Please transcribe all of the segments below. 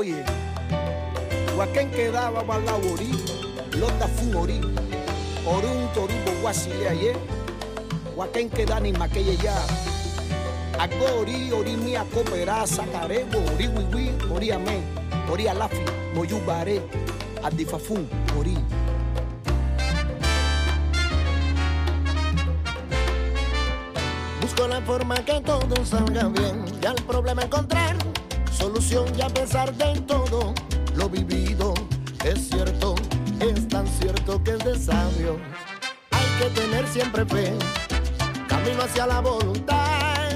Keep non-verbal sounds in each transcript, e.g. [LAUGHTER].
Laroye, Huaquén quedaba balaurí, Lota Fumori, Orun Toribo Guasile ayer, Huaquén queda ni maquille ya. Agori, ori mi acopera, sacarebo, ori wiwi, ori amén, ori alafi, moyubare, adifafun, ori. Busco la forma que todo salga bien y al problema encontrar solución y a pesar de todo lo vivido es cierto, es tan cierto que es de sabio. Hay que tener siempre fe, camino hacia la voluntad,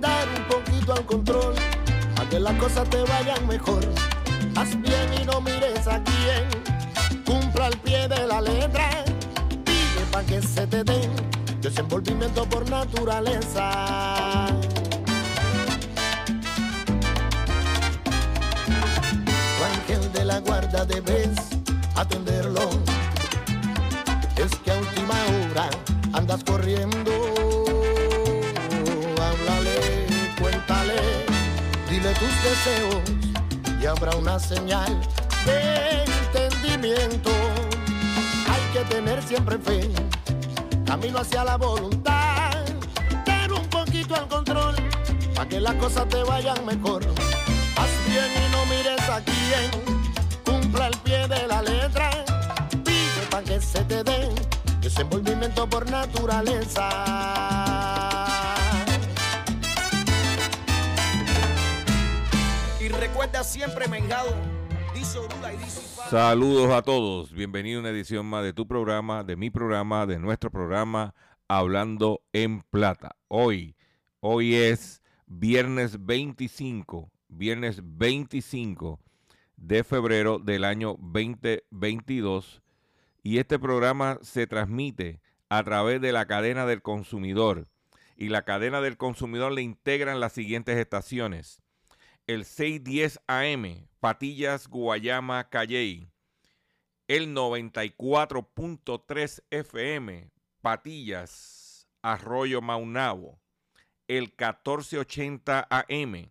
dar un poquito al control, a que las cosas te vayan mejor. Haz bien y no mires a quién, cumpla al pie de la letra, pide pa' que se te den desenvolvimiento por naturaleza. La guarda debes atenderlo. Es que a última hora andas corriendo. Háblale, cuéntale, dile tus deseos y habrá una señal de entendimiento. Hay que tener siempre fe camino hacia la voluntad, dar un poquito al control, para que las cosas te vayan mejor. Haz bien y no mires a quién, pie de la letra, pide para que se te dé desenvolvimiento por naturaleza. Y recuerda siempre, Mengado, dice Orula y dice. Saludos a todos, bienvenido a una edición más de tu programa, de mi programa, de nuestro programa Hablando en Plata. Hoy, hoy es viernes 25, viernes 25 de febrero del año 2022 y este programa se transmite a través de la cadena del consumidor y la cadena del consumidor le integran las siguientes estaciones. El 610 AM, Patillas, Guayama, Calley. El 94.3 FM, Patillas, Arroyo Maunabo. El 1480 AM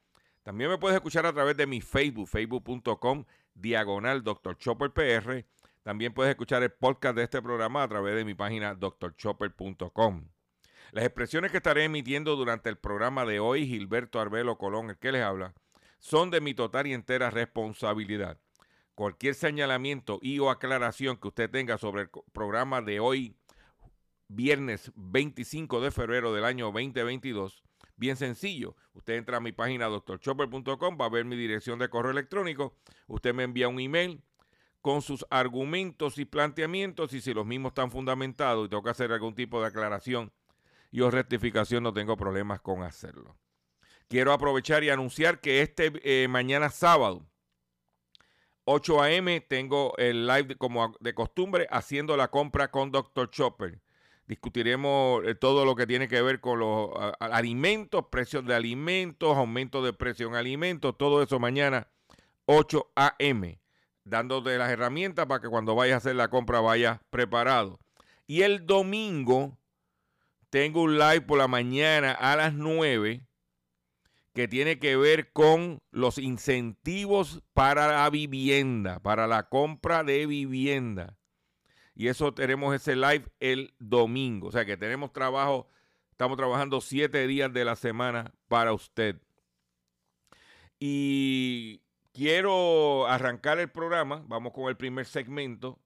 También me puedes escuchar a través de mi Facebook, facebook.com, diagonal Dr. Chopper PR. También puedes escuchar el podcast de este programa a través de mi página drchopper.com. Las expresiones que estaré emitiendo durante el programa de hoy, Gilberto Arbelo Colón, el que les habla, son de mi total y entera responsabilidad. Cualquier señalamiento y o aclaración que usted tenga sobre el programa de hoy, viernes 25 de febrero del año 2022, bien sencillo. Usted entra a mi página drchopper.com, va a ver mi dirección de correo electrónico, usted me envía un email con sus argumentos y planteamientos y si los mismos están fundamentados y tengo que hacer algún tipo de aclaración y o rectificación, no tengo problemas con hacerlo. Quiero aprovechar y anunciar que este eh, mañana sábado, 8 a.m., tengo el live como de costumbre haciendo la compra con Dr. Chopper. Discutiremos eh, todo lo que tiene que ver con los alimentos, precios de alimentos, aumento de precio en alimentos, todo eso mañana 8 a.m., dándote las herramientas para que cuando vayas a hacer la compra vayas preparado. Y el domingo tengo un live por la mañana a las 9 que tiene que ver con los incentivos para la vivienda, para la compra de vivienda. Y eso tenemos ese live el domingo. O sea que tenemos trabajo, Estamos trabajando siete días de la semana para usted. Y quiero arrancar el programa. Vamos con el primer segmento.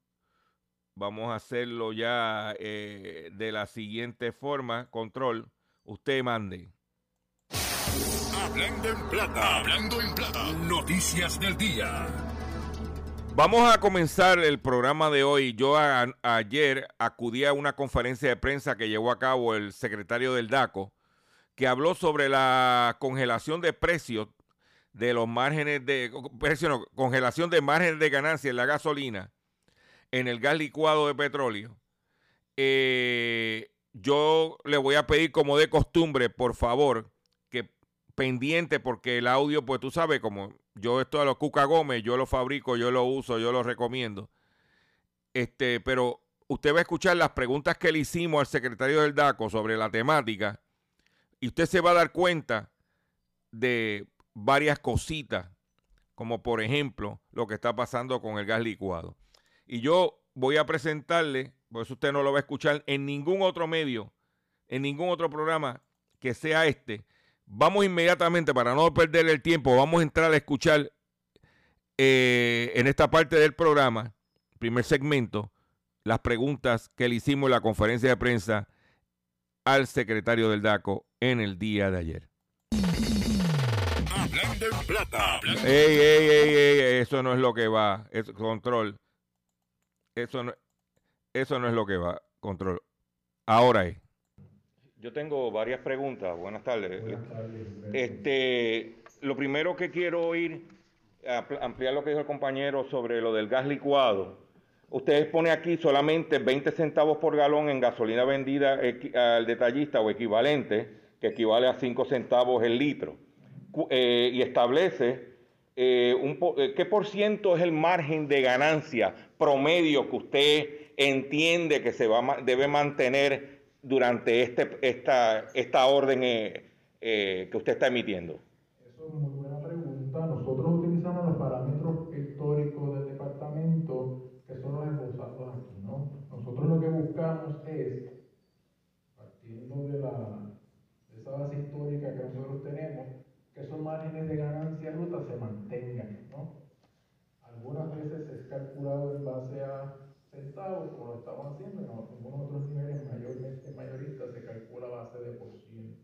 Vamos a hacerlo ya eh, de la siguiente forma. Control, usted mande. Hablando en plata, hablando en plata, noticias del día. Vamos a comenzar el programa de hoy. Yo ayer acudí a una conferencia de prensa que llevó a cabo el secretario del DACO, que habló sobre la congelación de precios de los márgenes de precio, congelación de márgenes de ganancia en la gasolina, en el gas licuado de petróleo. Eh, yo le voy a pedir como de costumbre, por favor, pendiente, porque el audio, pues tú sabes, como yo esto a los Cuca Gómez, yo lo fabrico, yo lo uso, yo lo recomiendo. Este, pero usted va a escuchar las preguntas que le hicimos al secretario del DACO sobre la temática y usted se va a dar cuenta de varias cositas, como por ejemplo lo que está pasando con el gas licuado. Y yo voy a presentarle, por eso usted no lo va a escuchar en ningún otro medio, en ningún otro programa que sea este, Vamos inmediatamente, para no perder el tiempo, vamos a entrar a escuchar eh, en esta parte del programa, primer segmento, las preguntas que le hicimos en la conferencia de prensa al secretario del DACO en el día de ayer. Hablando en plata. Ey, ey, ey, ey, eso no es lo que va. Es control. Eso no, eso no es lo que va. Control. Ahora es. Yo tengo varias preguntas. Buenas tardes. Este, lo primero que quiero oír, ampliar lo que dijo el compañero sobre lo del gas licuado. Usted pone aquí solamente 20 centavos por galón en gasolina vendida al detallista o equivalente, que equivale a 5 centavos el litro. Eh, y establece eh, un eh, qué por ciento es el margen de ganancia promedio que usted entiende que se va, debe mantener durante este, esta, esta orden eh, eh, que usted está emitiendo? Eso es muy buena pregunta. Nosotros utilizamos los parámetros históricos del departamento, que son los esbozados aquí. ¿no? Nosotros lo que buscamos es, partiendo de, la, de esa base histórica que nosotros tenemos, que esos márgenes de ganancia bruta se mantengan. ¿no? Algunas veces es calculado en base a centavos, como lo estamos haciendo, en algunos otros niveles mayormente mayoristas se calcula a base de por ciento.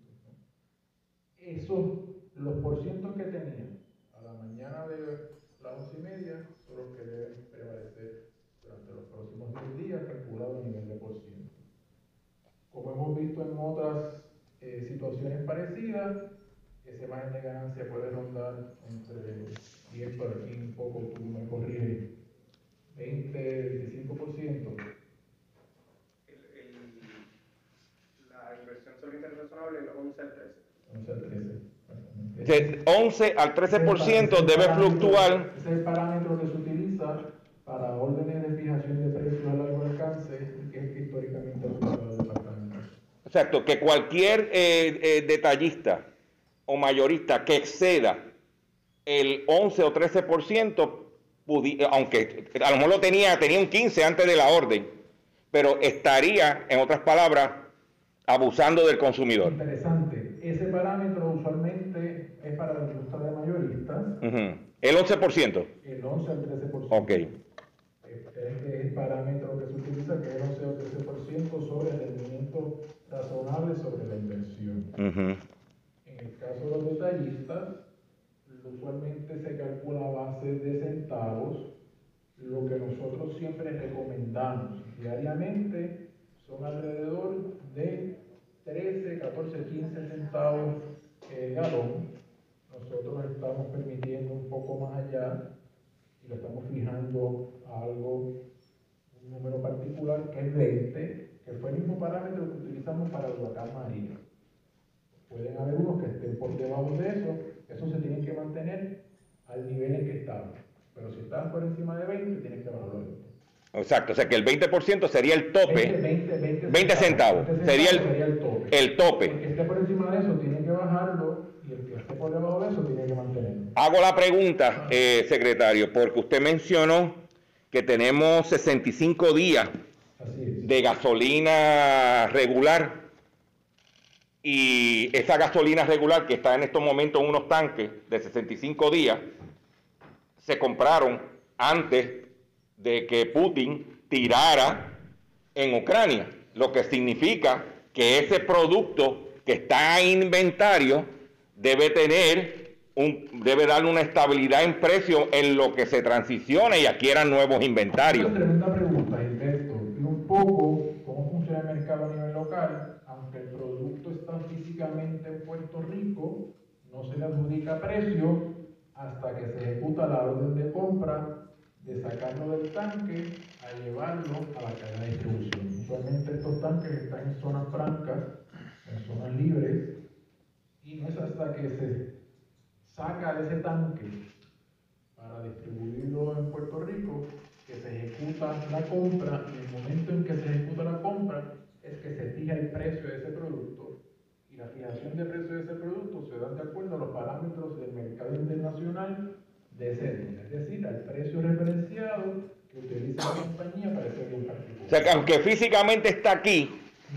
Esos, los porcientos que tenían a la mañana de las once y media son los que deben prevalecer durante los próximos 10 días calculado a nivel de por ciento. Como hemos visto en otras eh, situaciones parecidas, ese margen de ganancia puede rondar entre 10 por aquí un poco, tú me corriges, 20, 25%. la inversión solita razonable es 11 al 13. 11 al 13. De 11 al 13% debe fluctuar. Es el parámetro que se utiliza para órdenes de fijación de precios a largo alcance, que es históricamente. Exacto, que cualquier eh, eh, detallista o mayorista que exceda el 11 o 13% aunque a lo mejor lo tenía, tenía un 15 antes de la orden, pero estaría, en otras palabras, abusando del consumidor. Interesante. Ese parámetro usualmente es para la industria de mayoristas. El 11%. El 11 al 13%. Ok. Este es el parámetro que se utiliza, que es el 11 al 13% sobre el rendimiento razonable sobre la inversión. En el caso de los detallistas, usualmente se calcula a base de centavos. Lo que nosotros siempre recomendamos diariamente son alrededor de 13, 14, 15 centavos el galón. Nosotros estamos permitiendo un poco más allá y lo estamos fijando a algo, un número particular que es 20, que fue el mismo parámetro que utilizamos para el huracán María. Pueden haber unos que estén por debajo de eso, eso se tiene que mantener al nivel en que estaban. Pero si están por encima de 20, tienen que bajarlo. Exacto, o sea que el 20% sería el tope. 20, 20, centavos, sería, el, tope. El tope. El que esté por encima de eso tiene que bajarlo y el que esté por debajo de eso tiene que mantenerlo. Hago la pregunta, eh, secretario, porque usted mencionó que tenemos 65 días de gasolina regular y esa gasolina regular que está en estos momentos en unos tanques de 65 días, se compraron antes de que Putin tirara en Ucrania, lo que significa que ese producto que está en inventario debe tener un, debe darle una estabilidad en precio en lo que se transiciona y adquieran nuevos inventarios. Una tremenda pregunta, Gilberto. Y un poco cómo funciona el mercado a nivel local, aunque el producto está físicamente en Puerto Rico, no se le adjudica precio hasta que se ejecuta la orden de compra de sacarlo del tanque a llevarlo a la cadena de distribución. Usualmente estos tanques están en zonas francas, en zonas libres, y no es hasta que se saca ese tanque para distribuirlo en Puerto Rico que se ejecuta la compra y el momento en que se ejecuta la compra es que se fija el precio de ese producto y la fijación de precio de ese producto se da de acuerdo a los parámetros del mercado internacional de ese día, es decir, al precio referenciado que utiliza la compañía para ese bien particular. O sea que aunque físicamente está aquí,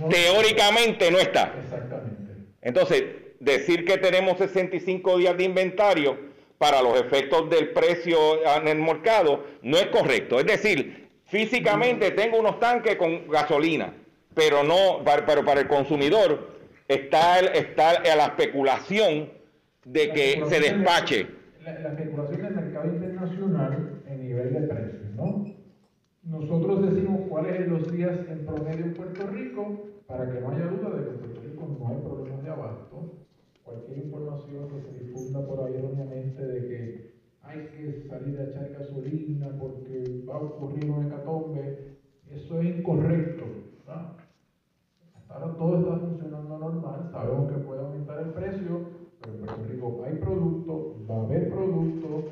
teóricamente no está. Exactamente. Entonces, decir que tenemos 65 días de inventario para los efectos del precio en el mercado no es correcto. Es decir, físicamente tengo unos tanques con gasolina, pero no, pero para el consumidor está, el- está la especulación de que se especulación despache. La, la especulación del mercado internacional en nivel de precios, ¿no? Nosotros decimos cuáles son los días en promedio en Puerto Rico para que no haya duda de que en Puerto Rico no hay problemas de abasto. Cualquier información que se difunda por ahí erróneamente de que hay que salir a echar gasolina porque va a ocurrir un hecatombe, eso es incorrecto. Hasta ahora todo está funcionando normal, sabemos que puede aumentar el precio, pero en Puerto Rico hay producto, va a haber producto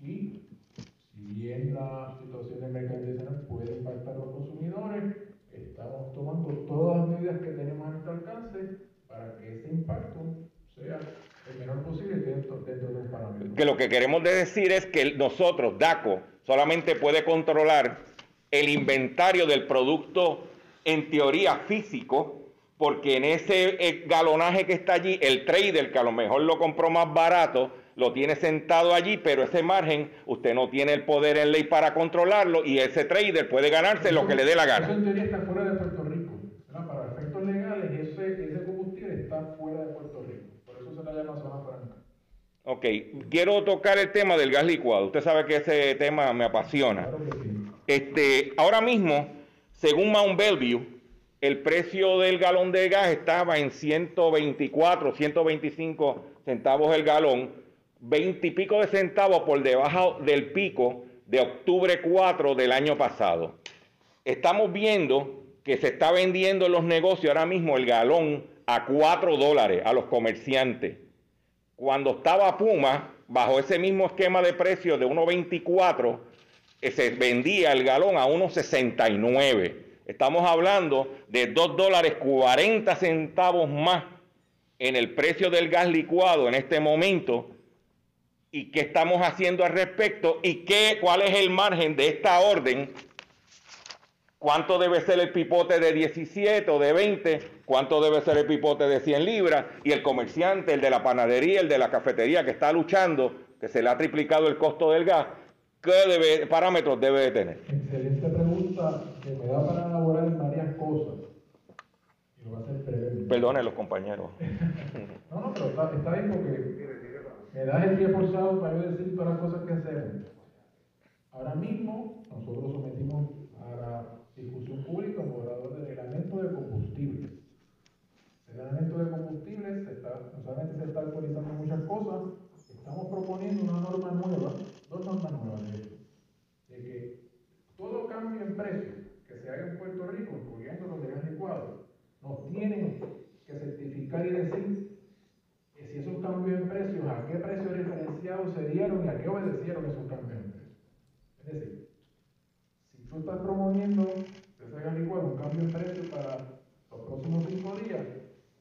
y si bien la situación del mercado internacional puede impactar a los consumidores, estamos tomando todas las medidas que tenemos a nuestro alcance para que ese impacto sea el menor posible dentro, dentro de los parámetros. Que lo que queremos de decir es que nosotros, DACO, solamente puede controlar el inventario del producto en teoría físico, porque en ese eh, galonaje que está allí, el trader que a lo mejor lo compró más barato, lo tiene sentado allí, pero ese margen usted no tiene el poder en ley para controlarlo y ese trader puede ganarse lo que le dé la Eso gana. en teoría está fuera de Puerto Rico. ¿verdad? Para efectos legales, ese, ese combustible está fuera de Puerto Rico. Por eso se la llama zona franca. Ok, quiero tocar el tema del gas licuado. Usted sabe que ese tema me apasiona. Este, ahora mismo, según Mount Bellevue, el precio del galón de gas estaba en 124, 125 centavos el galón, 20 y pico de centavos por debajo del pico de octubre 4 del año pasado. Estamos viendo que se está vendiendo en los negocios ahora mismo el galón a 4 dólares a los comerciantes. Cuando estaba Puma, bajo ese mismo esquema de precios de 1.24, eh, se vendía el galón a 1.69. Estamos hablando de 2 dólares 40 centavos más en el precio del gas licuado en este momento. ¿Y qué estamos haciendo al respecto? ¿Y qué, cuál es el margen de esta orden? ¿Cuánto debe ser el pipote de 17 o de 20? ¿Cuánto debe ser el pipote de 100 libras? Y el comerciante, el de la panadería, el de la cafetería que está luchando, que se le ha triplicado el costo del gas, ¿qué debe- parámetros debe de tener? Excelente pregunta que me da para elaborar en varias cosas. Y lo voy a hacer breve. Perdone los compañeros. [LAUGHS] No, no, pero está, está bien porque me das el pie forzado para yo decir todas las cosas que hacemos. Ahora mismo nosotros sometimos a la discusión pública un borrador de reglamento de combustibles. El reglamento de combustibles se está, no solamente se está actualizando muchas cosas, estamos proponiendo una norma nueva, dos normas nuevas de hecho, de que todo cambio en precio que se haga en Puerto Rico, incluyendo los de gas licuado, nos tienen que certificar y decir que si esos cambios en precios, a qué precio referenciado se dieron y a qué obedecieron esos cambios en precios. Es decir, tú estás promoviendo ese gas licuado, un cambio en precio para los próximos cinco días,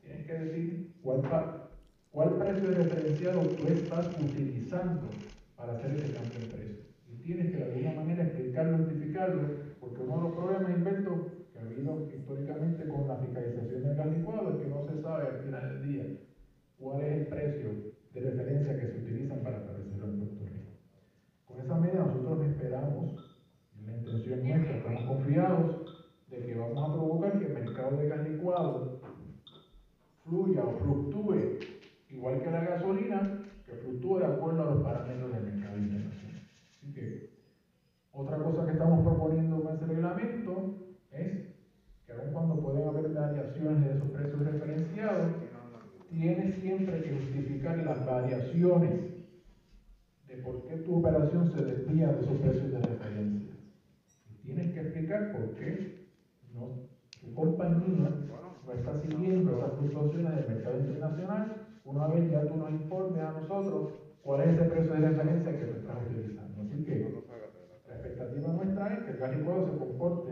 tienes que decir cuál, cuál precio referenciado tú estás utilizando para hacer ese cambio en precio. Y tienes que de alguna manera explicarlo, identificarlo, porque uno de los problemas, que que ha habido históricamente con la fiscalización del gas licuado es que no se sabe al final del día cuál es el precio de referencia que se utilizan para establecerlo en Puerto Rico. Con esa medida nosotros esperamos, intención nuestra, estamos confiados de que vamos a provocar que el mercado de gas licuado fluya o fluctúe igual que la gasolina, que fluctúe de acuerdo a los parámetros del mercado internacional. Así que otra cosa que estamos proponiendo con ese reglamento es que aun cuando pueden haber variaciones de esos precios referenciados, tienes siempre que justificar las variaciones de por qué tu operación se desvía de esos precios de referencia. Y explicar por qué no, tu compañía no está siguiendo esas fluctuaciones del mercado internacional una vez ya tú nos informes a nosotros cuál es ese precio de referencia que tú estás utilizando. Así que la expectativa nuestra es que el gas licuado se comporte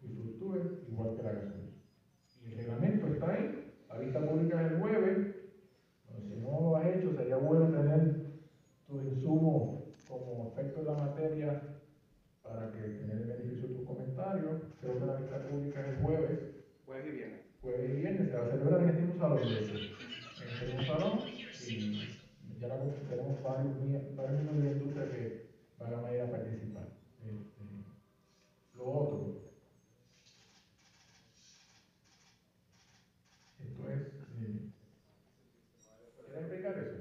y fluctúe igual que la gasolina. Y el reglamento está ahí, la vista pública es el jueves. si no lo has hecho, sería bueno tener tu insumo como efecto de la materia para que tener el beneficio de tus comentarios. Creo que la vista pública el jueves. Jueves y viernes. Jueves y viernes se va a celebrar en este mismo salón. En este salón y ya la, tenemos varios, varios miembros de la industria que van a ir a participar. Este, lo otro, esto es, eh, ¿quieres explicar eso?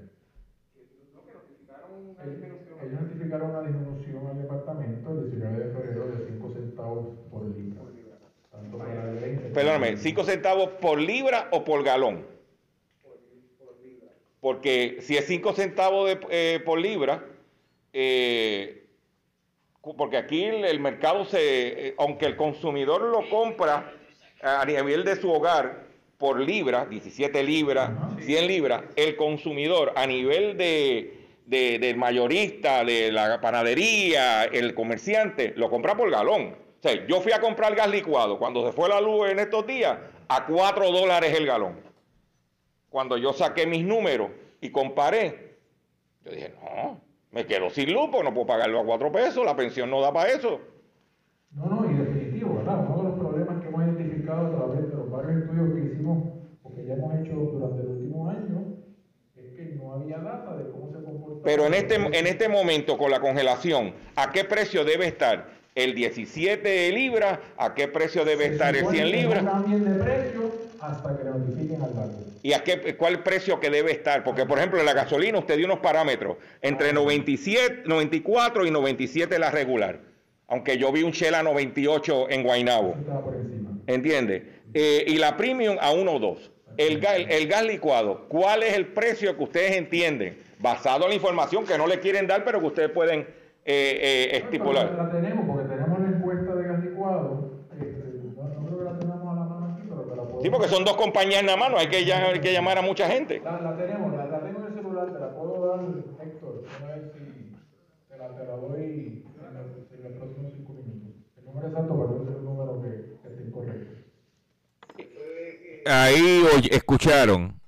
No, que notificaron una Ellos disminución. ellos notificaron una disminución al departamento el 19 de febrero de 5 centavos por libra. por libra. Tanto para el 20. Perdóname, ¿5 centavos por libra o por galón? Por, por libra. Porque si es 5 centavos de- eh, por libra, eh, porque aquí el, el mercado se, eh, aunque el consumidor lo compra a nivel de su hogar por libra, 17 libras, Ajá. 100 libras, el consumidor a nivel de, de- del mayorista, de la panadería, el comerciante, lo compra por galón. O sea, yo fui a comprar gas licuado cuando se fue la luz en estos días a 4 dólares el galón cuando yo saqué mis números y comparé, yo dije, no, me quedo sin luz porque no puedo pagarlo a cuatro pesos, la pensión no da para eso. No, no, y definitivo, ¿verdad? Uno de los problemas que hemos identificado a través de los varios estudios que hicimos, o que ya hemos hecho durante el último año, es que no había data de cómo se comporta. Pero en este, en este momento, con la congelación, ¿a qué precio debe estar el 17 de libras? ¿A qué precio debe estar el 100 libras? Cambien de precio hasta que notifiquen al banco. ¿Y a qué, cuál precio que debe estar? Porque, por ejemplo, en la gasolina usted dio unos parámetros, entre 97, 94 y 97 la regular. Aunque yo vi un Shell a 98 en encima. ¿Entiende? Eh, y la premium a 1 o 2. El, gas- el, el gas licuado, ¿cuál es el precio que ustedes entienden? Basado en la información que no le quieren dar, pero que ustedes pueden eh, eh, La, estipular. la tenemos, porque tenemos la encuesta de gas licuado. este, no, no creo que la tenemos a la mano aquí, pero te la puedo Sí, porque son dos compañías en la mano, hay que, ya- hay que llamar a mucha gente. La, la tenemos, la, la tengo en el celular, te la puedo dar, Héctor. A ver si te la, te la doy en, los- en los próximos cinco minutos. El número exacto, pero no es el número que, que esté incorrecto. Ahí oye, escucharon.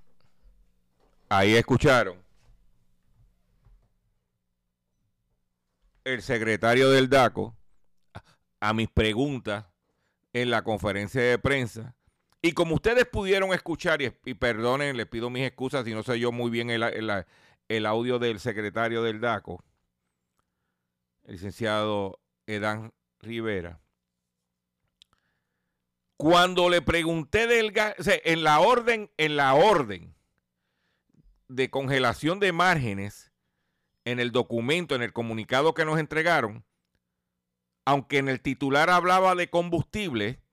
Ahí escucharon. El secretario del DACO a- a mis preguntas en la conferencia de prensa. Y como ustedes pudieron escuchar, y, perdonen, les pido mis excusas si no sé yo muy bien el, el- audio del secretario del DACO, el licenciado Edan Rivera. Cuando le pregunté del gas, en la orden, en la orden de congelación de márgenes, en el documento, en el comunicado que nos entregaron, aunque en el titular hablaba de combustible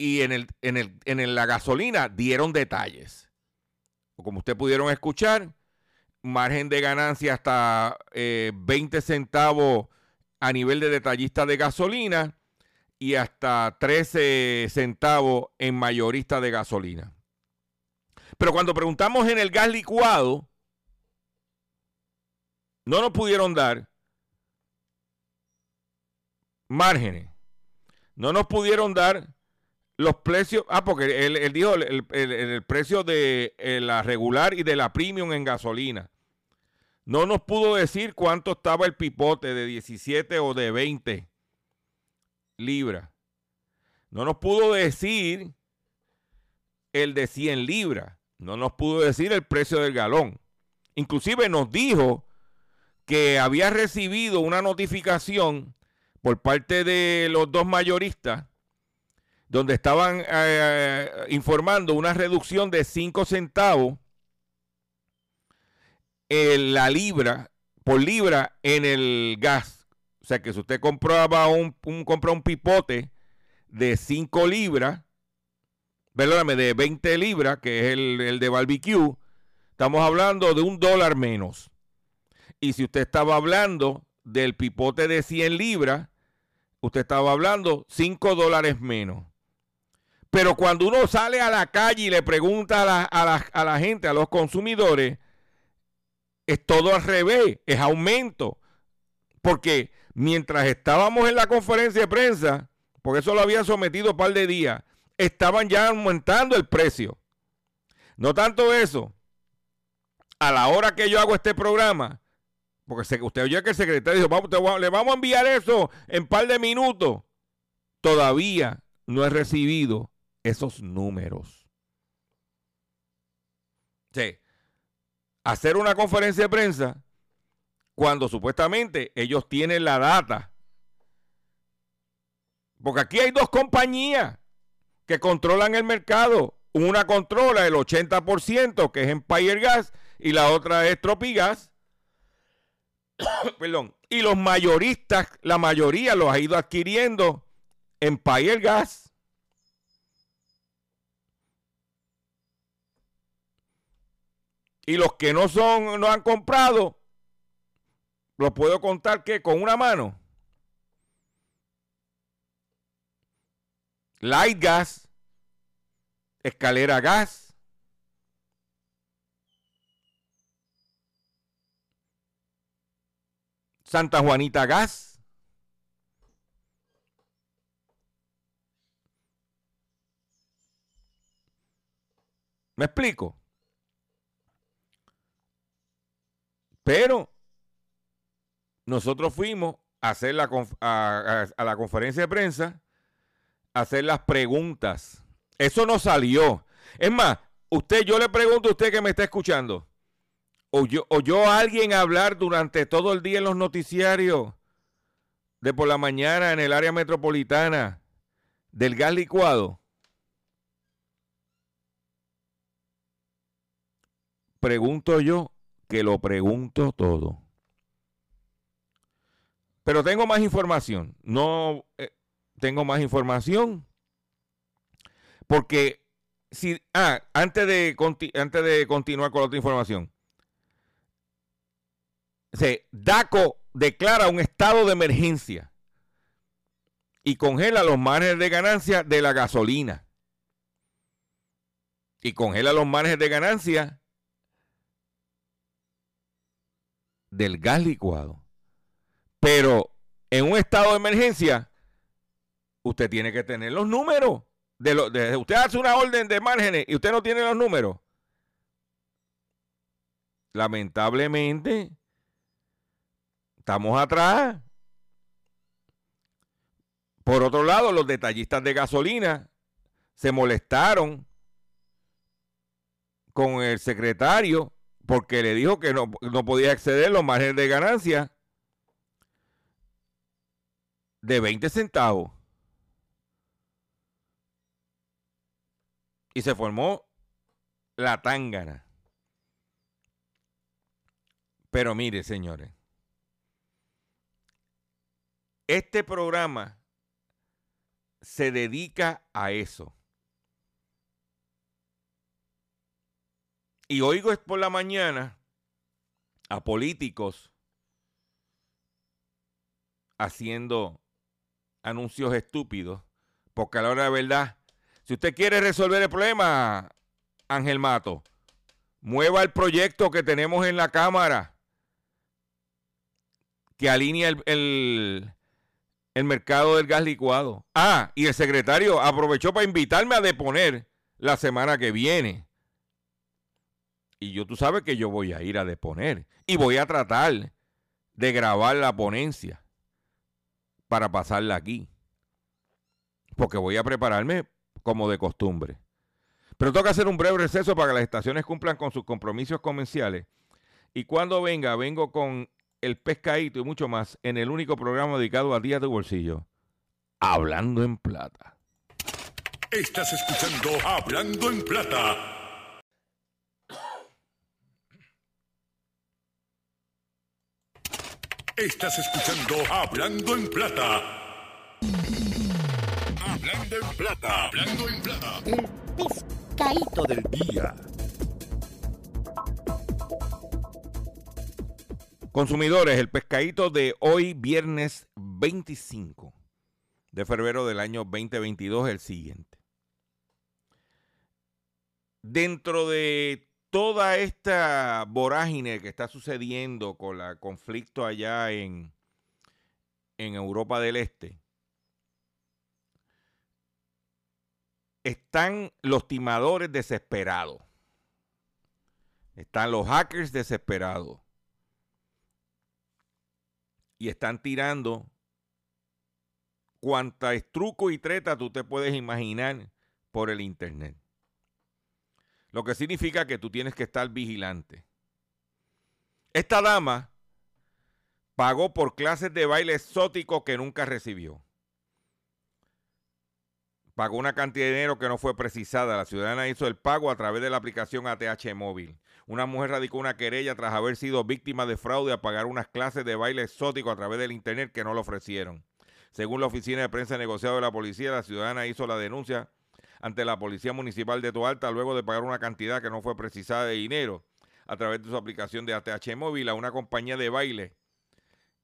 y en, el, en, el, en la gasolina dieron detalles. Como ustedes pudieron escuchar, margen de ganancia hasta eh, 20 centavos a nivel de detallista de gasolina y hasta 13 centavos en mayorista de gasolina. Pero cuando preguntamos en el gas licuado, no nos pudieron dar márgenes. No nos pudieron dar los precios. Ah, porque él, dijo el, el- el- el precio de eh, la regular y de la premium en gasolina. No nos pudo decir cuánto estaba el pipote de 17 o de 20 libras. No nos pudo decir el de 100 libras. No nos pudo decir el precio del galón. Inclusive nos dijo que había recibido una notificación por parte de los dos mayoristas donde estaban eh, informando una reducción de 5 centavos en la libra por libra en el gas. O sea que si usted compraba un, un un pipote de 5 libras, perdóname, de 20 libras, que es el, el de barbecue, estamos hablando de un dólar menos. Y si usted estaba hablando del pipote de 100 libras, usted estaba hablando 5 dólares menos. Pero cuando uno sale a la calle y le pregunta a la, a a la gente, a los consumidores, es todo al revés, es aumento. Porque mientras estábamos en la conferencia de prensa, porque eso lo habían sometido un par de días, estaban ya aumentando el precio. No tanto eso. A la hora que yo hago este programa, porque usted oye que el secretario dijo, le vamos a enviar eso en par de minutos. Todavía no he recibido esos números. Sí. Hacer una conferencia de prensa cuando supuestamente ellos tienen la data. Porque aquí hay dos compañías que controlan el mercado. Una controla el 80%, que es Empire Gas, y la otra es Tropigas. [COUGHS] Perdón. Y los mayoristas, la mayoría los ha ido adquiriendo Empire Gas. Y los que no son, no han comprado, los puedo contar que con una mano. Light Gas, Escalera Gas, Santa Juanita Gas, ¿Me explico? Pero nosotros fuimos a hacer la, a, la conferencia de prensa, a hacer las preguntas. Eso no salió. Es más, usted, yo le pregunto a usted que me está escuchando, o yo, o yo a alguien hablar durante todo el día en los noticiarios de por la mañana en el área metropolitana del gas licuado. Pregunto yo que lo pregunto todo. Pero tengo más información. No eh, tengo más información. Porque si. Ah, antes de, antes de continuar con la otra información. Se, DACO declara un estado de emergencia y congela los márgenes de ganancia de la gasolina. Y congela los márgenes de ganancia del gas licuado. Pero en un estado de emergencia, usted tiene que tener los números. De usted hace una orden de márgenes y usted no tiene los números. Lamentablemente, estamos atrás. Por otro lado, los detallistas de gasolina se molestaron con el secretario porque le dijo que no, no podía exceder los márgenes de ganancia de 20 centavos. Y se formó la tángana. Pero mire, señores, este programa se dedica a eso. Y oigo por la mañana a políticos haciendo anuncios estúpidos, porque a la hora de verdad, si usted quiere resolver el problema, Ángel Mato, mueva el proyecto que tenemos en la Cámara que alinea el, el, el, mercado del gas licuado. Ah, y el secretario aprovechó para invitarme a deponer la semana que viene. Y yo, tú sabes que yo voy a ir a deponer y voy a tratar de grabar la ponencia para pasarla aquí. porque voy a prepararme como de costumbre. Pero toca hacer un breve receso para que las estaciones cumplan con sus compromisos comerciales. Y cuando venga, vengo con el pescadito y mucho más en el único programa dedicado a días de bolsillo. Hablando en plata. Estás escuchando Hablando en Plata. Estás escuchando Hablando en Plata. Hablando en Plata. Hablando en Plata. El pescadito del Día. Consumidores, el pescadito de hoy, viernes 25 de febrero del año 2022, es el siguiente. Dentro de toda esta vorágine que está sucediendo con el conflicto allá en, en Europa del Este, están los timadores desesperados. Están los hackers desesperados. Y están tirando cuanta truco y treta tú te puedes imaginar por el internet. Lo que significa que tú tienes que estar vigilante. Esta dama pagó por clases de baile exótico que nunca recibió. Pagó una cantidad de dinero que no fue precisada. La ciudadana hizo el pago a través de la aplicación ATH móvil. Una mujer radicó una querella tras haber sido víctima de fraude a pagar unas clases de baile exótico a través del internet que no le ofrecieron. Según la oficina de prensa negociado de la policía, la ciudadana hizo la denuncia ante la Policía Municipal de Toalta luego de pagar una cantidad que no fue precisada de dinero a través de su aplicación de ATH móvil a una compañía de baile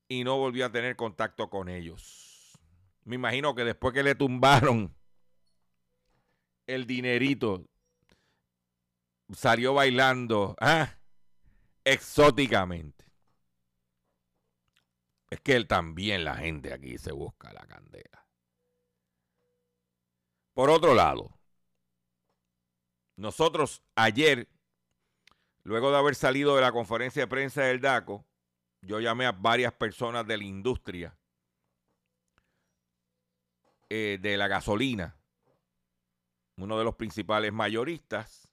y no volvió a tener contacto con ellos. Me imagino que después que le tumbaron el dinerito, salió bailando ah, exóticamente. Es que él también, la gente aquí se busca la candela. Por otro lado, nosotros ayer, luego de haber salido de la conferencia de prensa del DACO, yo llamé a varias personas de la industria eh, de la gasolina, uno de los principales mayoristas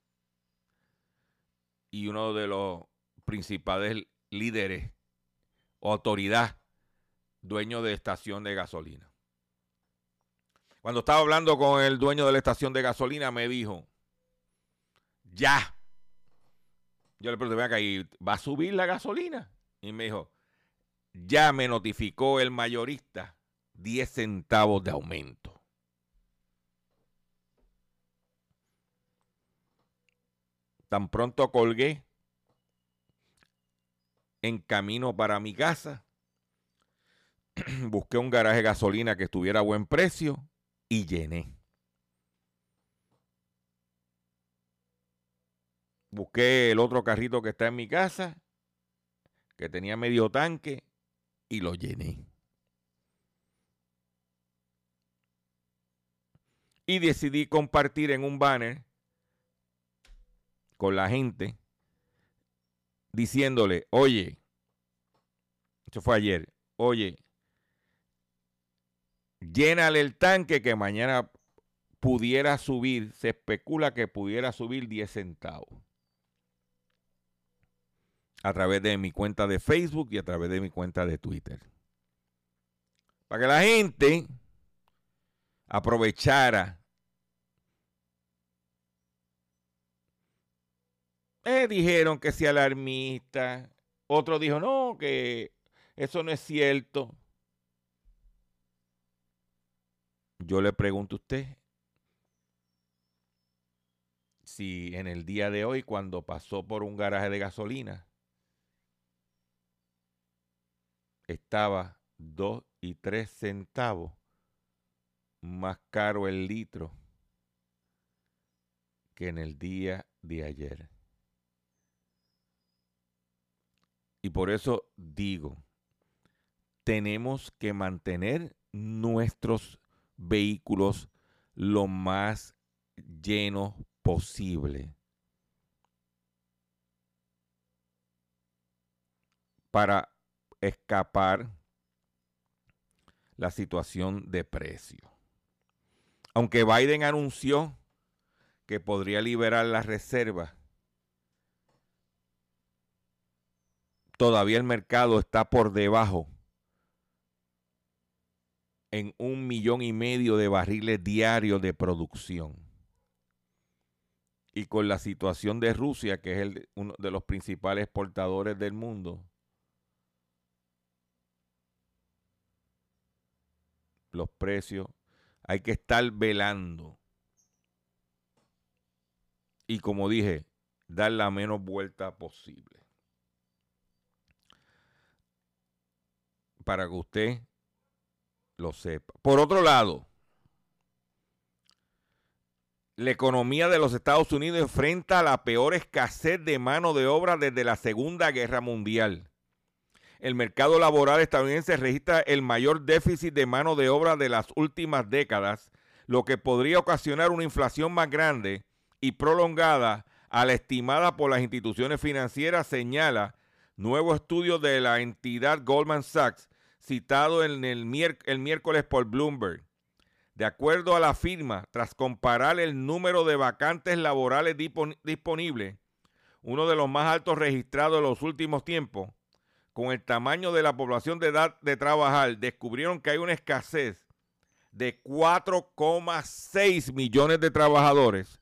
y uno de los principales líderes autoridad dueño de estación de gasolina. Cuando estaba hablando con el dueño de la estación de gasolina, me dijo, ya. Yo le pregunté, acá, va a subir la gasolina? Y me dijo, ya me notificó el mayorista 10 centavos de aumento. Tan pronto colgué en camino para mi casa [CLEARS THROAT] busqué un garaje de gasolina que estuviera a buen precio y llené. Busqué el otro carrito que está en mi casa, que tenía medio tanque, y lo llené. Y decidí compartir en un banner con la gente diciéndole, oye, eso fue ayer, oye, llénale el tanque que mañana pudiera subir, se especula que pudiera subir 10 centavos. A través de mi cuenta de Facebook y a través de mi cuenta de Twitter. Para que la gente aprovechara. Eh, dijeron que sea alarmista. Otro dijo, no, que eso no es cierto. Yo le pregunto a usted si en el día de hoy, cuando pasó por un garaje de gasolina, estaba 2 y 3 centavos más caro el litro que en el día de ayer. Y por eso digo, tenemos que mantener nuestros vehículos lo más llenos posible. para escapar la situación de precio. aunque Biden anunció que podría liberar las reservas, todavía el mercado está por debajo en un millón y medio de barriles diarios de producción. Y con la situación de Rusia, que es el, uno de los principales exportadores del mundo, los precios, hay que estar velando. Y como dije, dar la menos vuelta posible. Para que usted lo sepa. Por otro lado, la economía de los Estados Unidos enfrenta la peor escasez de mano de obra desde la Segunda Guerra Mundial el mercado laboral estadounidense registra el mayor déficit de mano de obra de las últimas décadas, lo que podría ocasionar una inflación más grande y prolongada a la estimada por las instituciones financieras, señala nuevo estudio de la entidad Goldman Sachs, citado en el, el miércoles por Bloomberg. De acuerdo a la firma, tras comparar el número de vacantes laborales disponibles, uno de los más altos registrados en los últimos tiempos, con el tamaño de la población de edad de trabajar, descubrieron que hay una escasez de 4,6 millones de trabajadores,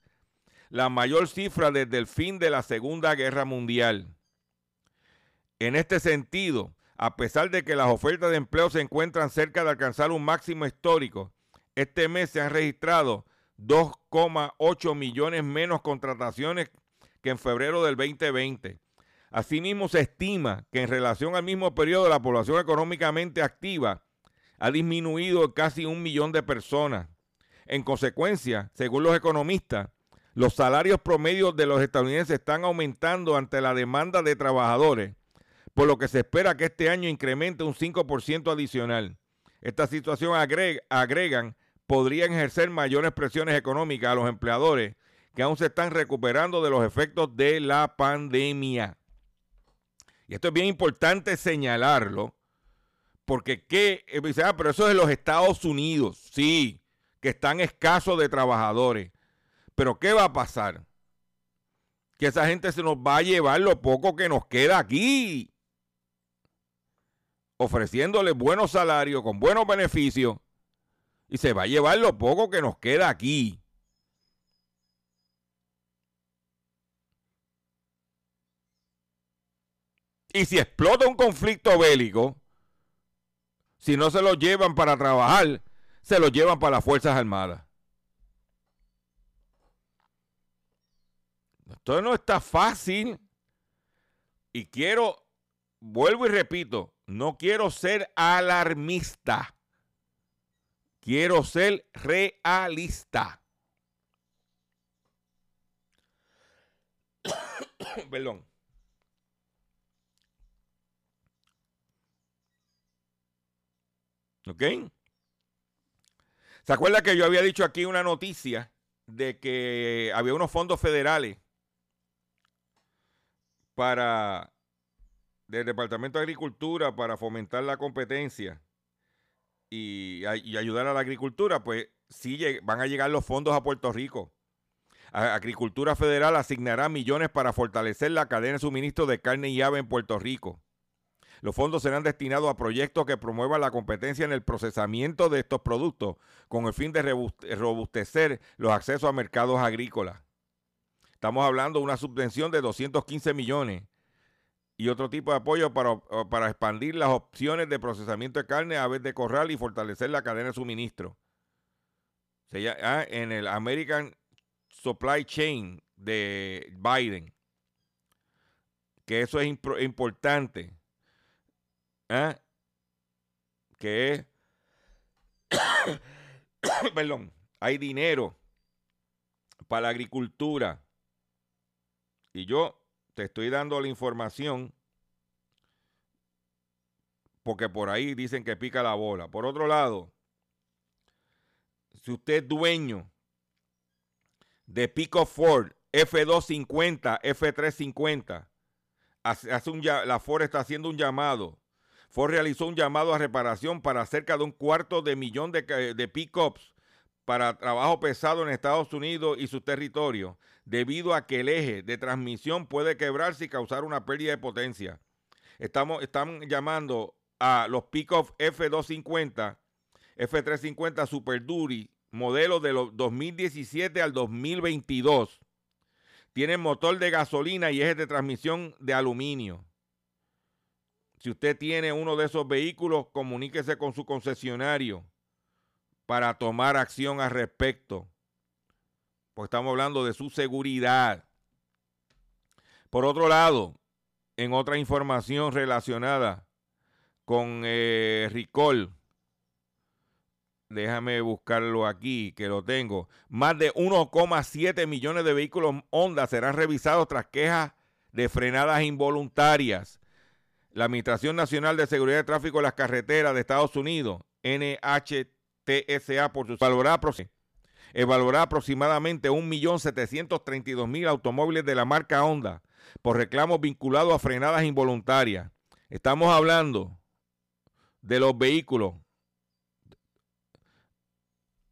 la mayor cifra desde el fin de la Segunda Guerra Mundial. En este sentido, a pesar de que las ofertas de empleo se encuentran cerca de alcanzar un máximo histórico, este mes se han registrado 2,8 millones menos contrataciones que en febrero del 2020 Asimismo, se estima que en relación al mismo periodo la población económicamente activa ha disminuido casi un millón de personas. En consecuencia, según los economistas, los salarios promedios de los estadounidenses están aumentando ante la demanda de trabajadores, por lo que se espera que este año incremente un 5% adicional. Esta situación agregan podrían ejercer mayores presiones económicas a los empleadores que aún se están recuperando de los efectos de la pandemia. Y esto es bien importante señalarlo, porque ¿qué? Eh, dice, ah, pero eso es en los Estados Unidos, sí, que están escasos de trabajadores. Pero ¿qué va a pasar? Que esa gente se nos va a llevar lo poco que nos queda aquí, ofreciéndole buenos salarios, con buenos beneficios, y se va a llevar lo poco que nos queda aquí. Y si explota un conflicto bélico, si no se lo llevan para trabajar, se lo llevan para las Fuerzas Armadas. Esto no está fácil. Y quiero, vuelvo y repito, no quiero ser alarmista. Quiero ser realista. [COUGHS] Perdón. ¿Ok? ¿Se acuerda que yo había dicho aquí una noticia de que había unos fondos federales para del Departamento de Agricultura para fomentar la competencia y, ayudar a la agricultura? Pues sí van a llegar los fondos a Puerto Rico. Agricultura Federal asignará millones para fortalecer la cadena de suministro de carne y ave en Puerto Rico. Los fondos serán destinados a proyectos que promuevan la competencia en el procesamiento de estos productos con el fin de robustecer los accesos a mercados agrícolas. Estamos hablando de una subvención de 215 millones y otro tipo de apoyo para, para expandir las opciones de procesamiento de carne, a vez de corral y fortalecer la cadena de suministro. Ah, en el American Supply Chain de Biden. Que eso es importante. ¿eh? que es, [COUGHS] perdón, hay dinero para la agricultura. Y yo estoy dando la información porque por ahí dicen que pica la bola. Por otro lado, si usted es dueño de Pico Ford F250, F350, hace un, la Ford está haciendo un llamado Ford realizó un llamado a reparación para cerca de un cuarto de millón de, de pickups para trabajo pesado en Estados Unidos y sus territorios, debido a que el eje de transmisión puede quebrarse y causar una pérdida de potencia. Estamos, están llamando a los Pick-Off F250, F350 Super Duty, modelo de los 2017 al 2022. Tienen motor de gasolina y eje de transmisión de aluminio. Si usted tiene uno de esos vehículos, comuníquese con su concesionario para tomar acción al respecto. Estamos hablando de su seguridad. Por otro lado, en otra información relacionada con eh, Ricol, déjame buscarlo aquí, que lo tengo. Más de 1,7 millones de vehículos Honda serán revisados tras quejas de frenadas involuntarias la Administración Nacional de Seguridad de Tráfico de las Carreteras de Estados Unidos, NHTSA, por su evaluará aproximadamente 1.732.000 automóviles de la marca Honda por reclamos vinculados a frenadas involuntarias. Estamos hablando de los vehículos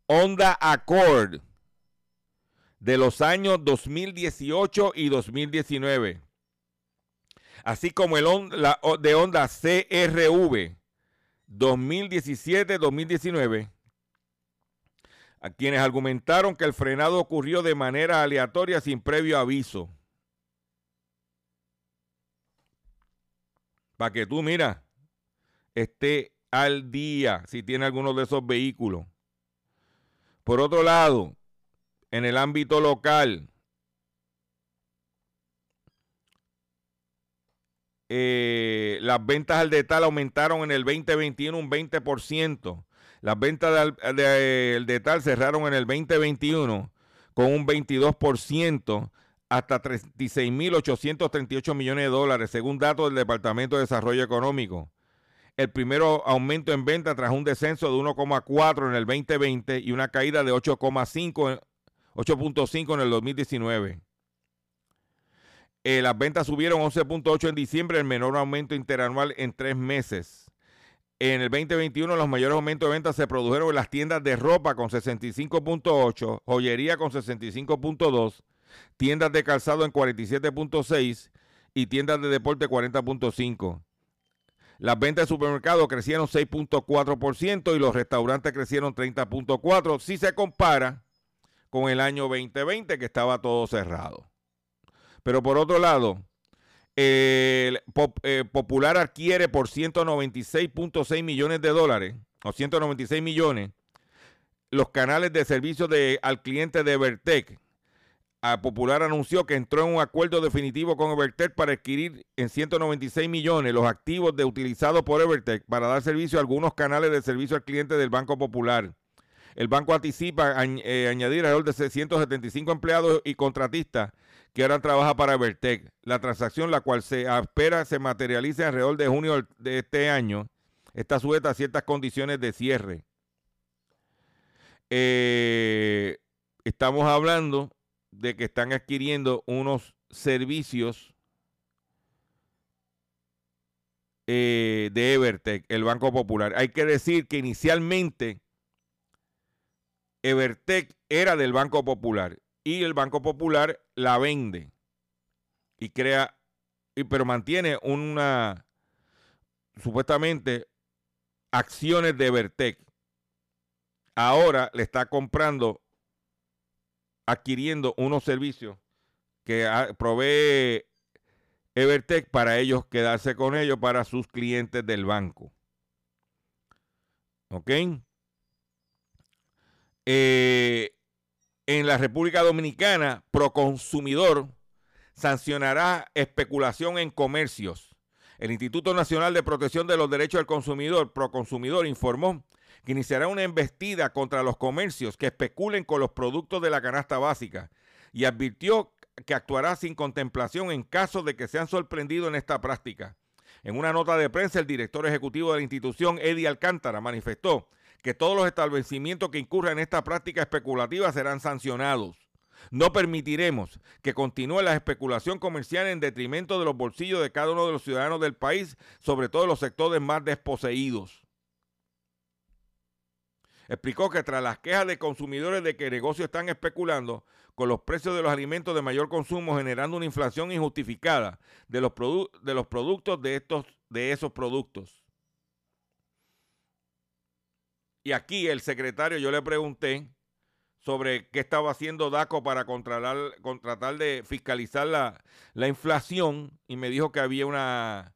Honda Accord de los años 2018 y 2019 así como el de Honda CRV 2017-2019, a quienes argumentaron que el frenado ocurrió de manera aleatoria sin previo aviso. Para que tú, mira, esté al día si tiene alguno de esos vehículos. Por otro lado, en el ámbito local, Eh, las ventas al detalle aumentaron en el 2021 un 20%. Las ventas del de, detalle cerraron en el 2021 con un 22% hasta 36.838 millones de dólares, según datos del Departamento de Desarrollo Económico. El primero aumento en venta tras un descenso de 1,4 en el 2020 y una caída de 8,5 8.5 en el 2019. Eh, las ventas subieron 11.8 en diciembre, el menor aumento interanual en tres meses. En el 2021 los mayores aumentos de ventas se produjeron en las tiendas de ropa con 65.8, joyería con 65.2, tiendas de calzado en 47.6 y tiendas de deporte 40.5. Las ventas de supermercados crecieron 6.4% y los restaurantes crecieron 30.4% si se compara con el año 2020 que estaba todo cerrado. Pero por otro lado, eh, Popular adquiere por 196.6 millones de dólares, o 196 millones, los canales de servicio de, al cliente de Evertec. A Popular anunció que entró en un acuerdo definitivo con Evertec para adquirir en 196 millones los activos de, utilizados por Evertec para dar servicio a algunos canales de servicio al cliente del Banco Popular. El banco anticipa eh, añadir alrededor de 675 empleados y contratistas que ahora trabaja para Vertec. La transacción, la cual se espera se materialice alrededor de junio de este año, está sujeta a ciertas condiciones de cierre. Eh, estamos hablando de que están adquiriendo unos servicios eh, de Evertec, el Banco Popular. Hay que decir que inicialmente Evertec era del Banco Popular y el Banco Popular la vende y crea, y, pero mantiene una, supuestamente, acciones de Evertec. Ahora le está comprando, adquiriendo unos servicios que provee Evertec para ellos quedarse con ellos para sus clientes del banco. ¿Ok? Eh, en la República Dominicana, Proconsumidor sancionará especulación en comercios. El Instituto Nacional de Protección de los Derechos del Consumidor, Proconsumidor, informó que iniciará una embestida contra los comercios que especulen con los productos de la canasta básica y advirtió que actuará sin contemplación en caso de que sean sorprendidos en esta práctica. En una nota de prensa, el director ejecutivo de la institución, Eddie Alcántara, manifestó que todos los establecimientos que incurran en esta práctica especulativa serán sancionados. No permitiremos que continúe la especulación comercial en detrimento de los bolsillos de cada uno de los ciudadanos del país, sobre todo los sectores más desposeídos. explicó que tras las quejas de consumidores de que negocios están especulando con los precios de los alimentos de mayor consumo, generando una inflación injustificada de los, de los productos de, estos, de esos productos. Y aquí el secretario, yo le pregunté sobre qué estaba haciendo DACO para controlar, tratar de fiscalizar la, la, inflación y me dijo que había una,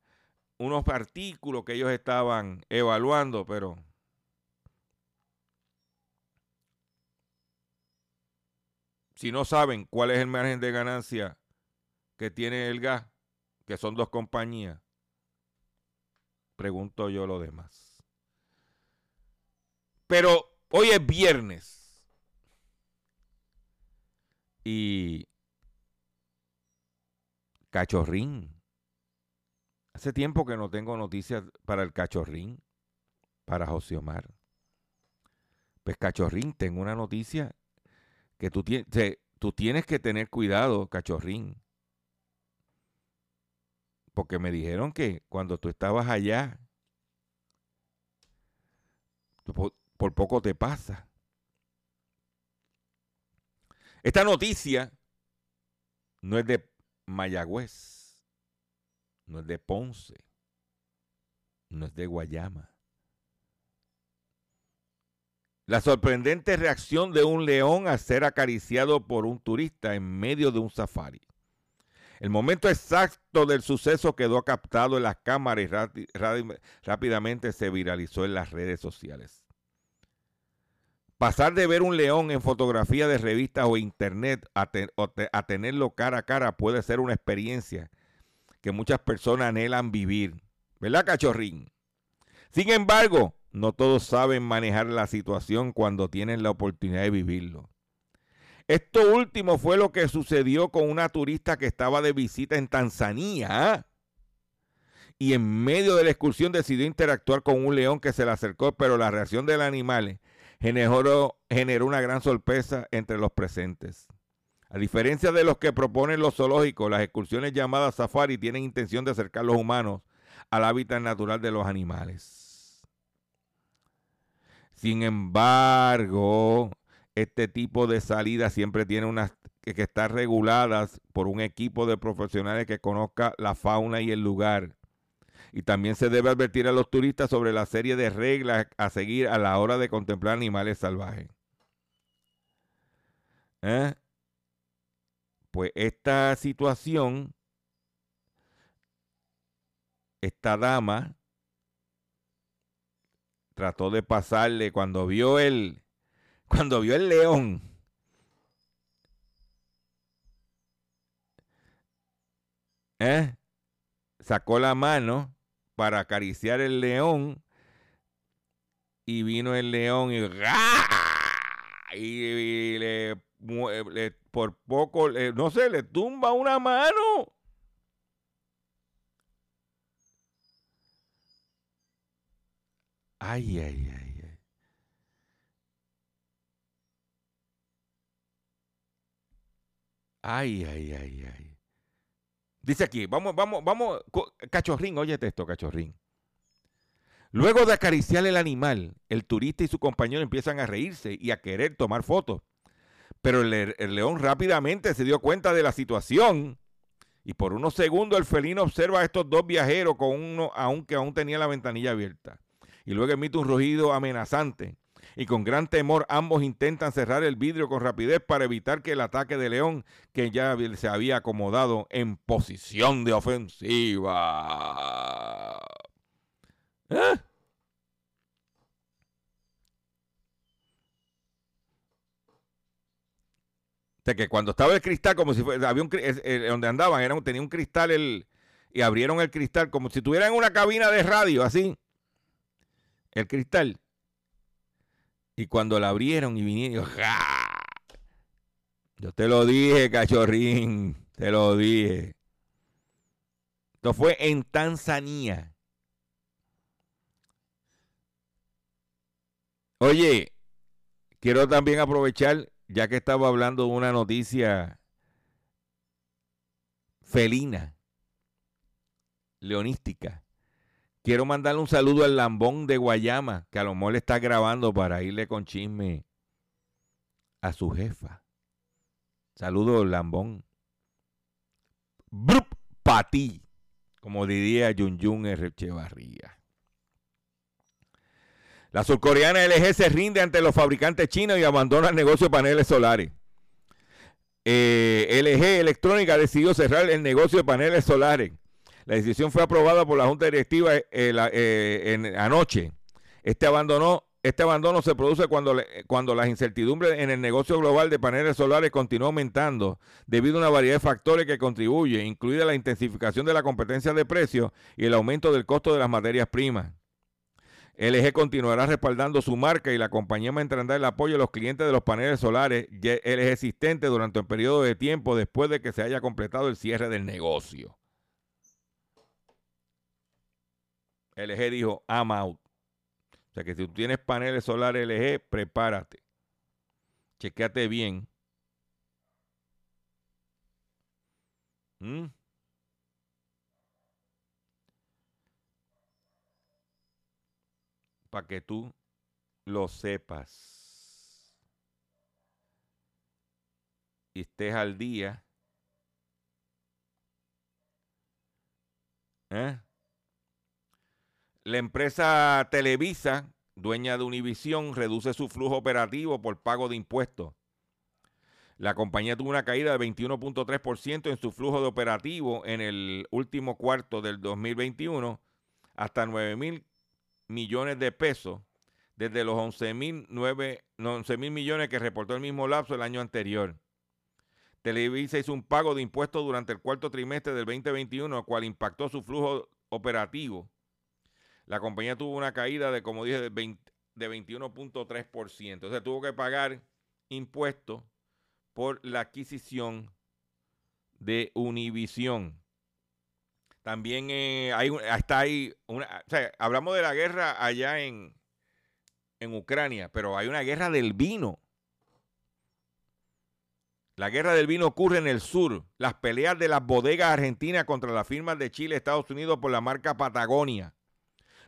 unos artículos que ellos estaban evaluando, pero si no saben cuál es el margen de ganancia que tiene el gas, que son dos compañías, pregunto yo lo demás. Pero hoy es viernes y cachorrín. Hace tiempo que no tengo noticias para el cachorrín, para José Omar. Pues cachorrín, tengo una noticia que tú, tú tienes que tener cuidado, cachorrín. Porque me dijeron que cuando tú estabas allá, por poco te pasa. Esta noticia no es de Mayagüez, no es de Ponce, no es de Guayama. La sorprendente reacción de un león al ser acariciado por un turista en medio de un safari. El momento exacto del suceso quedó captado en las cámaras y rápidamente se viralizó en las redes sociales. Pasar de ver un león en fotografía de revistas o internet a, tenerlo cara a cara puede ser una experiencia que muchas personas anhelan vivir. ¿Verdad, cachorrín? Sin embargo, no todos saben manejar la situación cuando tienen la oportunidad de vivirlo. Esto último fue lo que sucedió con una turista que estaba de visita en Tanzania. ¿ah? Y en medio de la excursión decidió interactuar con un león que se le acercó, pero la reacción del animal generó, generó una gran sorpresa entre los presentes. A diferencia de los que proponen los zoológicos, las excursiones llamadas safari tienen intención de acercar a los humanos al hábitat natural de los animales. Sin embargo, este tipo de salidas siempre tiene unas que, estar reguladas por un equipo de profesionales que conozca la fauna y el lugar. Y también se debe advertir a los turistas sobre la serie de reglas a seguir a la hora de contemplar animales salvajes. ¿Eh? Pues esta situación, esta dama trató de pasarle cuando vio el cuando vio el león. ¿eh? Sacó la mano para acariciar el león y vino el león y, y, le, por poco, no sé, le tumba una mano. Ay, ay, ay, ay. Ay, ay, ay, ay. Dice aquí, vamos, vamos, vamos, cachorrín, óyete esto, cachorrín. Luego de acariciar el animal, el turista y su compañero empiezan a reírse y a querer tomar fotos. Pero el, el, león rápidamente se dio cuenta de la situación y por unos segundos el felino observa a estos dos viajeros con uno, aunque aún tenía la ventanilla abierta y luego emite un rugido amenazante. Y con gran temor ambos intentan cerrar el vidrio con rapidez para evitar que el ataque de León, que ya se había acomodado en posición de ofensiva. ¿Eh? Que cuando estaba el cristal, como si fuera, un, donde andaban, tenía un cristal y abrieron el cristal como si tuvieran una cabina de radio, así el cristal. Y cuando la abrieron y vinieron, yo te lo dije, cachorrín, te lo dije. Esto fue en Tanzania. Oye, quiero también aprovechar, ya que estaba hablando de una noticia felina, leonística Quiero mandarle un saludo al Lambón de Guayama, que a lo mejor le está grabando para irle con chisme a su jefa. Saludo, Lambón. Brup para ti, como diría Yun Yun Echevarría. La surcoreana LG se rinde ante los fabricantes chinos y abandona el negocio de paneles solares. Eh, LG Electrónica decidió cerrar el negocio de paneles solares. La decisión fue aprobada por la Junta Directiva eh, eh, anoche. Este abandono, este abandono se produce cuando, cuando las incertidumbres en el negocio global de paneles solares continúan aumentando debido a una variedad de factores que contribuyen, incluida la intensificación de la competencia de precios y el aumento del costo de las materias primas. LG continuará respaldando su marca y la compañía mantendrá el apoyo a los clientes de los paneles solares LG existentes durante un periodo de tiempo después de que se haya completado el cierre del negocio. LG dijo, I'm out. O sea que si tú tienes paneles solares LG, prepárate. Chequéate bien. ¿Mm? para que tú lo sepas y estés al día. ¿Eh? La empresa Televisa, dueña de Univisión, reduce su flujo operativo por pago de impuestos. La compañía tuvo una caída de 21.3% en su flujo de operativo en el último cuarto del 2021 hasta 9 mil millones de pesos desde los 11 mil millones que reportó el mismo lapso el año anterior. Televisa hizo un pago de impuestos durante el cuarto trimestre del 2021, el cual impactó su flujo operativo. La compañía tuvo una caída de, como dije, de, 21.3%. O sea, tuvo que pagar impuestos por la adquisición de Univision. También eh, hay, hasta ahí, una, hablamos de la guerra allá en, en Ucrania, pero hay una guerra del vino. La guerra del vino ocurre en el sur. Las peleas de las bodegas argentinas contra las firmas de Chile Estados Unidos por la marca Patagonia.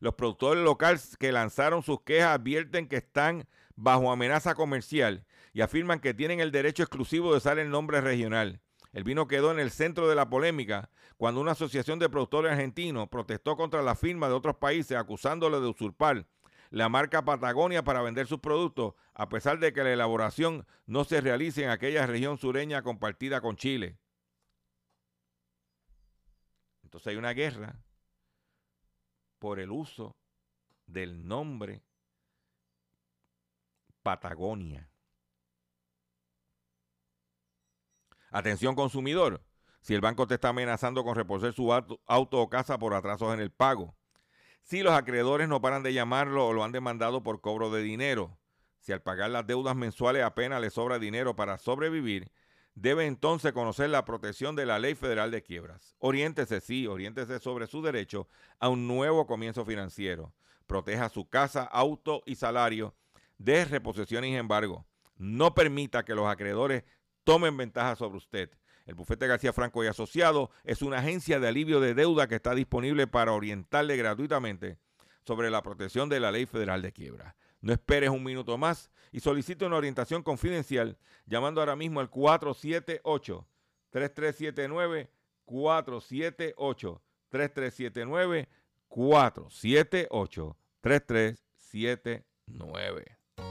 Los productores locales que lanzaron sus quejas advierten que están bajo amenaza comercial y afirman que tienen el derecho exclusivo de usar el nombre regional. El vino quedó en el centro de la polémica cuando una asociación de productores argentinos protestó contra la firma de otros países acusándole de usurpar la marca Patagonia para vender sus productos, a pesar de que la elaboración no se realice en aquella región sureña compartida con Chile. Entonces hay una guerra por el uso del nombre Patagonia. Atención consumidor, si el banco te está amenazando con reposer su auto, o casa por atrasos en el pago. Si los acreedores no paran de llamarlo o lo han demandado por cobro de dinero. Si al pagar las deudas mensuales apenas le sobra dinero para sobrevivir, debe entonces conocer la protección de la Ley Federal de Quiebras. Oriéntese, sí, oriéntese sobre su derecho a un nuevo comienzo financiero. Proteja su casa, auto y salario de reposición y embargo. No permita que los acreedores tomen ventaja sobre usted. El bufete García Franco y Asociado es una agencia de alivio de deuda que está disponible para orientarle gratuitamente sobre la protección de la ley federal de quiebra. No esperes un minuto más y solicite una orientación confidencial llamando ahora mismo al 478 3379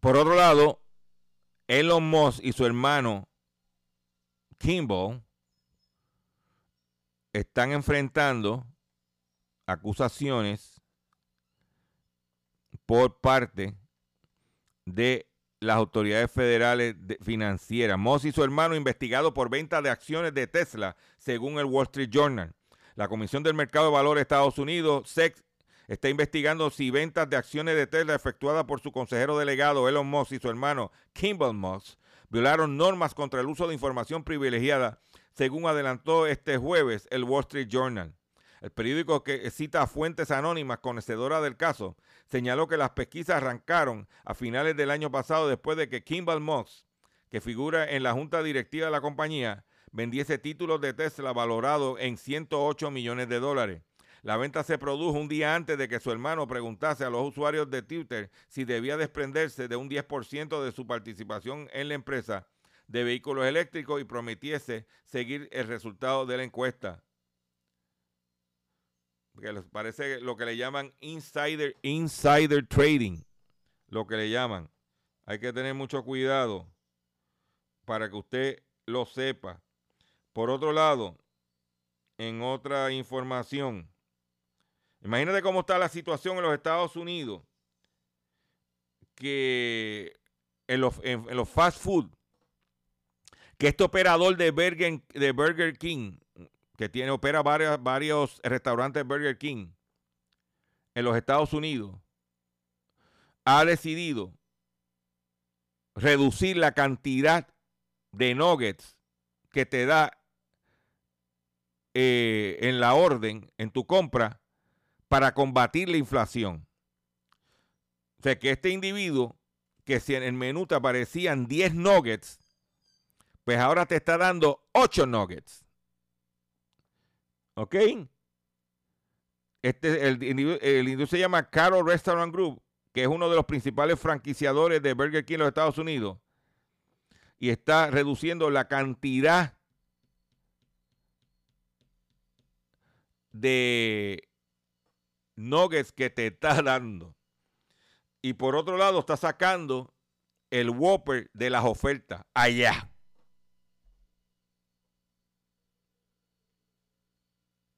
Por otro lado, Elon Musk y su hermano Kimball están enfrentando acusaciones por parte de las autoridades federales financieras. Moss y su hermano investigados por venta de acciones de Tesla, según el Wall Street Journal. La Comisión del Mercado de Valores de Estados Unidos, SEC, está investigando si ventas de acciones de Tesla efectuadas por su consejero delegado Elon Musk y su hermano Kimball Musk violaron normas contra el uso de información privilegiada, según adelantó este jueves el Wall Street Journal. El periódico que cita a fuentes anónimas conocedoras del caso señaló que las pesquisas arrancaron a finales del año pasado después de que Kimball Musk, que figura en la junta directiva de la compañía, vendiese títulos de Tesla valorados en 108 millones de dólares. La venta se produjo un día antes de que su hermano preguntase a los usuarios de Twitter si debía desprenderse de un 10% de su participación en la empresa de vehículos eléctricos y prometiese seguir el resultado de la encuesta. Les parece lo que le llaman insider, insider trading, lo que le llaman. Hay que tener mucho cuidado para que usted lo sepa. Por otro lado, en otra información, imagínate cómo está la situación en los Estados Unidos, que en los, fast food, que este operador de Burger, de Burger King, que tiene, opera varios, varios restaurantes de Burger King en los Estados Unidos, ha decidido reducir la cantidad de nuggets que te da eh, en la orden, en tu compra, para combatir la inflación. O sea, que este individuo, que si en el menú te aparecían 10 nuggets, pues ahora te está dando 8 nuggets. ¿Ok? Este, el, el individuo se llama Carol Restaurant Group, que es uno de los principales franquiciadores de Burger King en los Estados Unidos. Y está reduciendo la cantidad de nuggets que te está [LAUGHS] dando. Y por otro lado, está sacando el Whopper de las ofertas allá.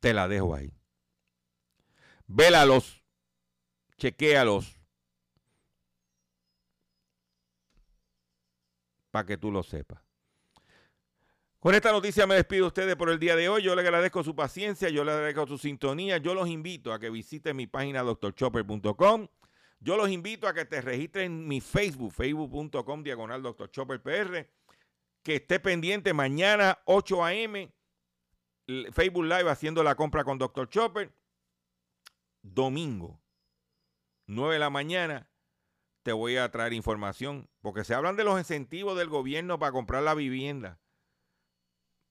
Te la dejo ahí. Vélalos, chequéalos, para que tú lo sepas. Con esta noticia me despido de ustedes por el día de hoy. Yo le agradezco su paciencia, yo le agradezco su sintonía. Yo los invito a que visiten mi página doctorchopper.com. Yo los invito a que te registren en mi Facebook, facebook.com diagonal doctorchopperpr. Que esté pendiente mañana 8 a.m. Facebook Live haciendo la compra con Dr. Chopper. Domingo, 9 de la mañana, te voy a traer información. Porque se hablan de los incentivos del gobierno para comprar la vivienda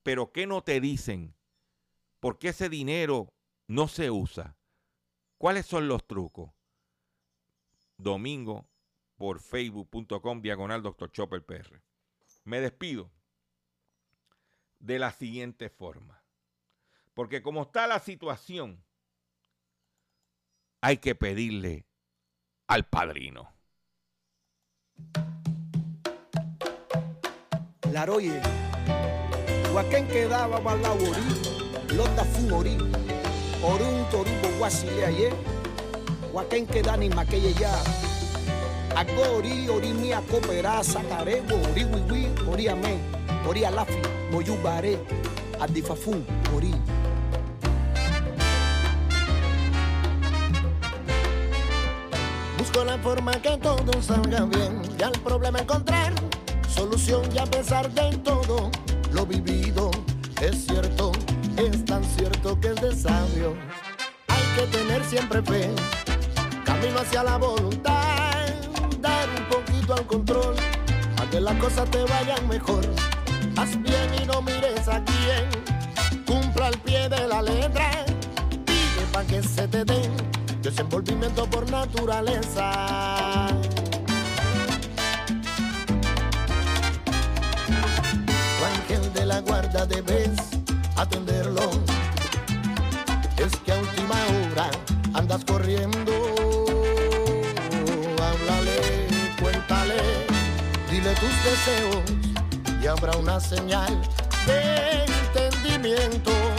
pero ¿qué no te dicen? ¿Por qué ese dinero no se usa? ¿Cuáles son los trucos? Domingo por facebook.com diagonal Dr. Chopper PR. Me despido de la siguiente forma. Porque como está la situación, hay que pedirle al padrino. Waken quedaba balawori, lota fumori, orun toribo wasile aye, Waken quedani makeye ya. Agori ori mi akopera sakarebo ori wiwi ori ame ori alafi moyubare adifafun ori. Busco la forma que todo salga bien y al problema encontrar solución y a pesar de todo lo vivido es cierto, es tan cierto que es de sabio. Hay que tener siempre fe, camino hacia la voluntad, dar un poquito al control, a que las cosas te vayan mejor. Haz bien y no mires a quién, cumpla al pie de la letra, pide para que se te den desenvolvimiento por naturaleza. Guarda debes atenderlo. Es que a última hora andas corriendo. Háblale, cuéntale, dile tus deseos y habrá una señal de entendimiento.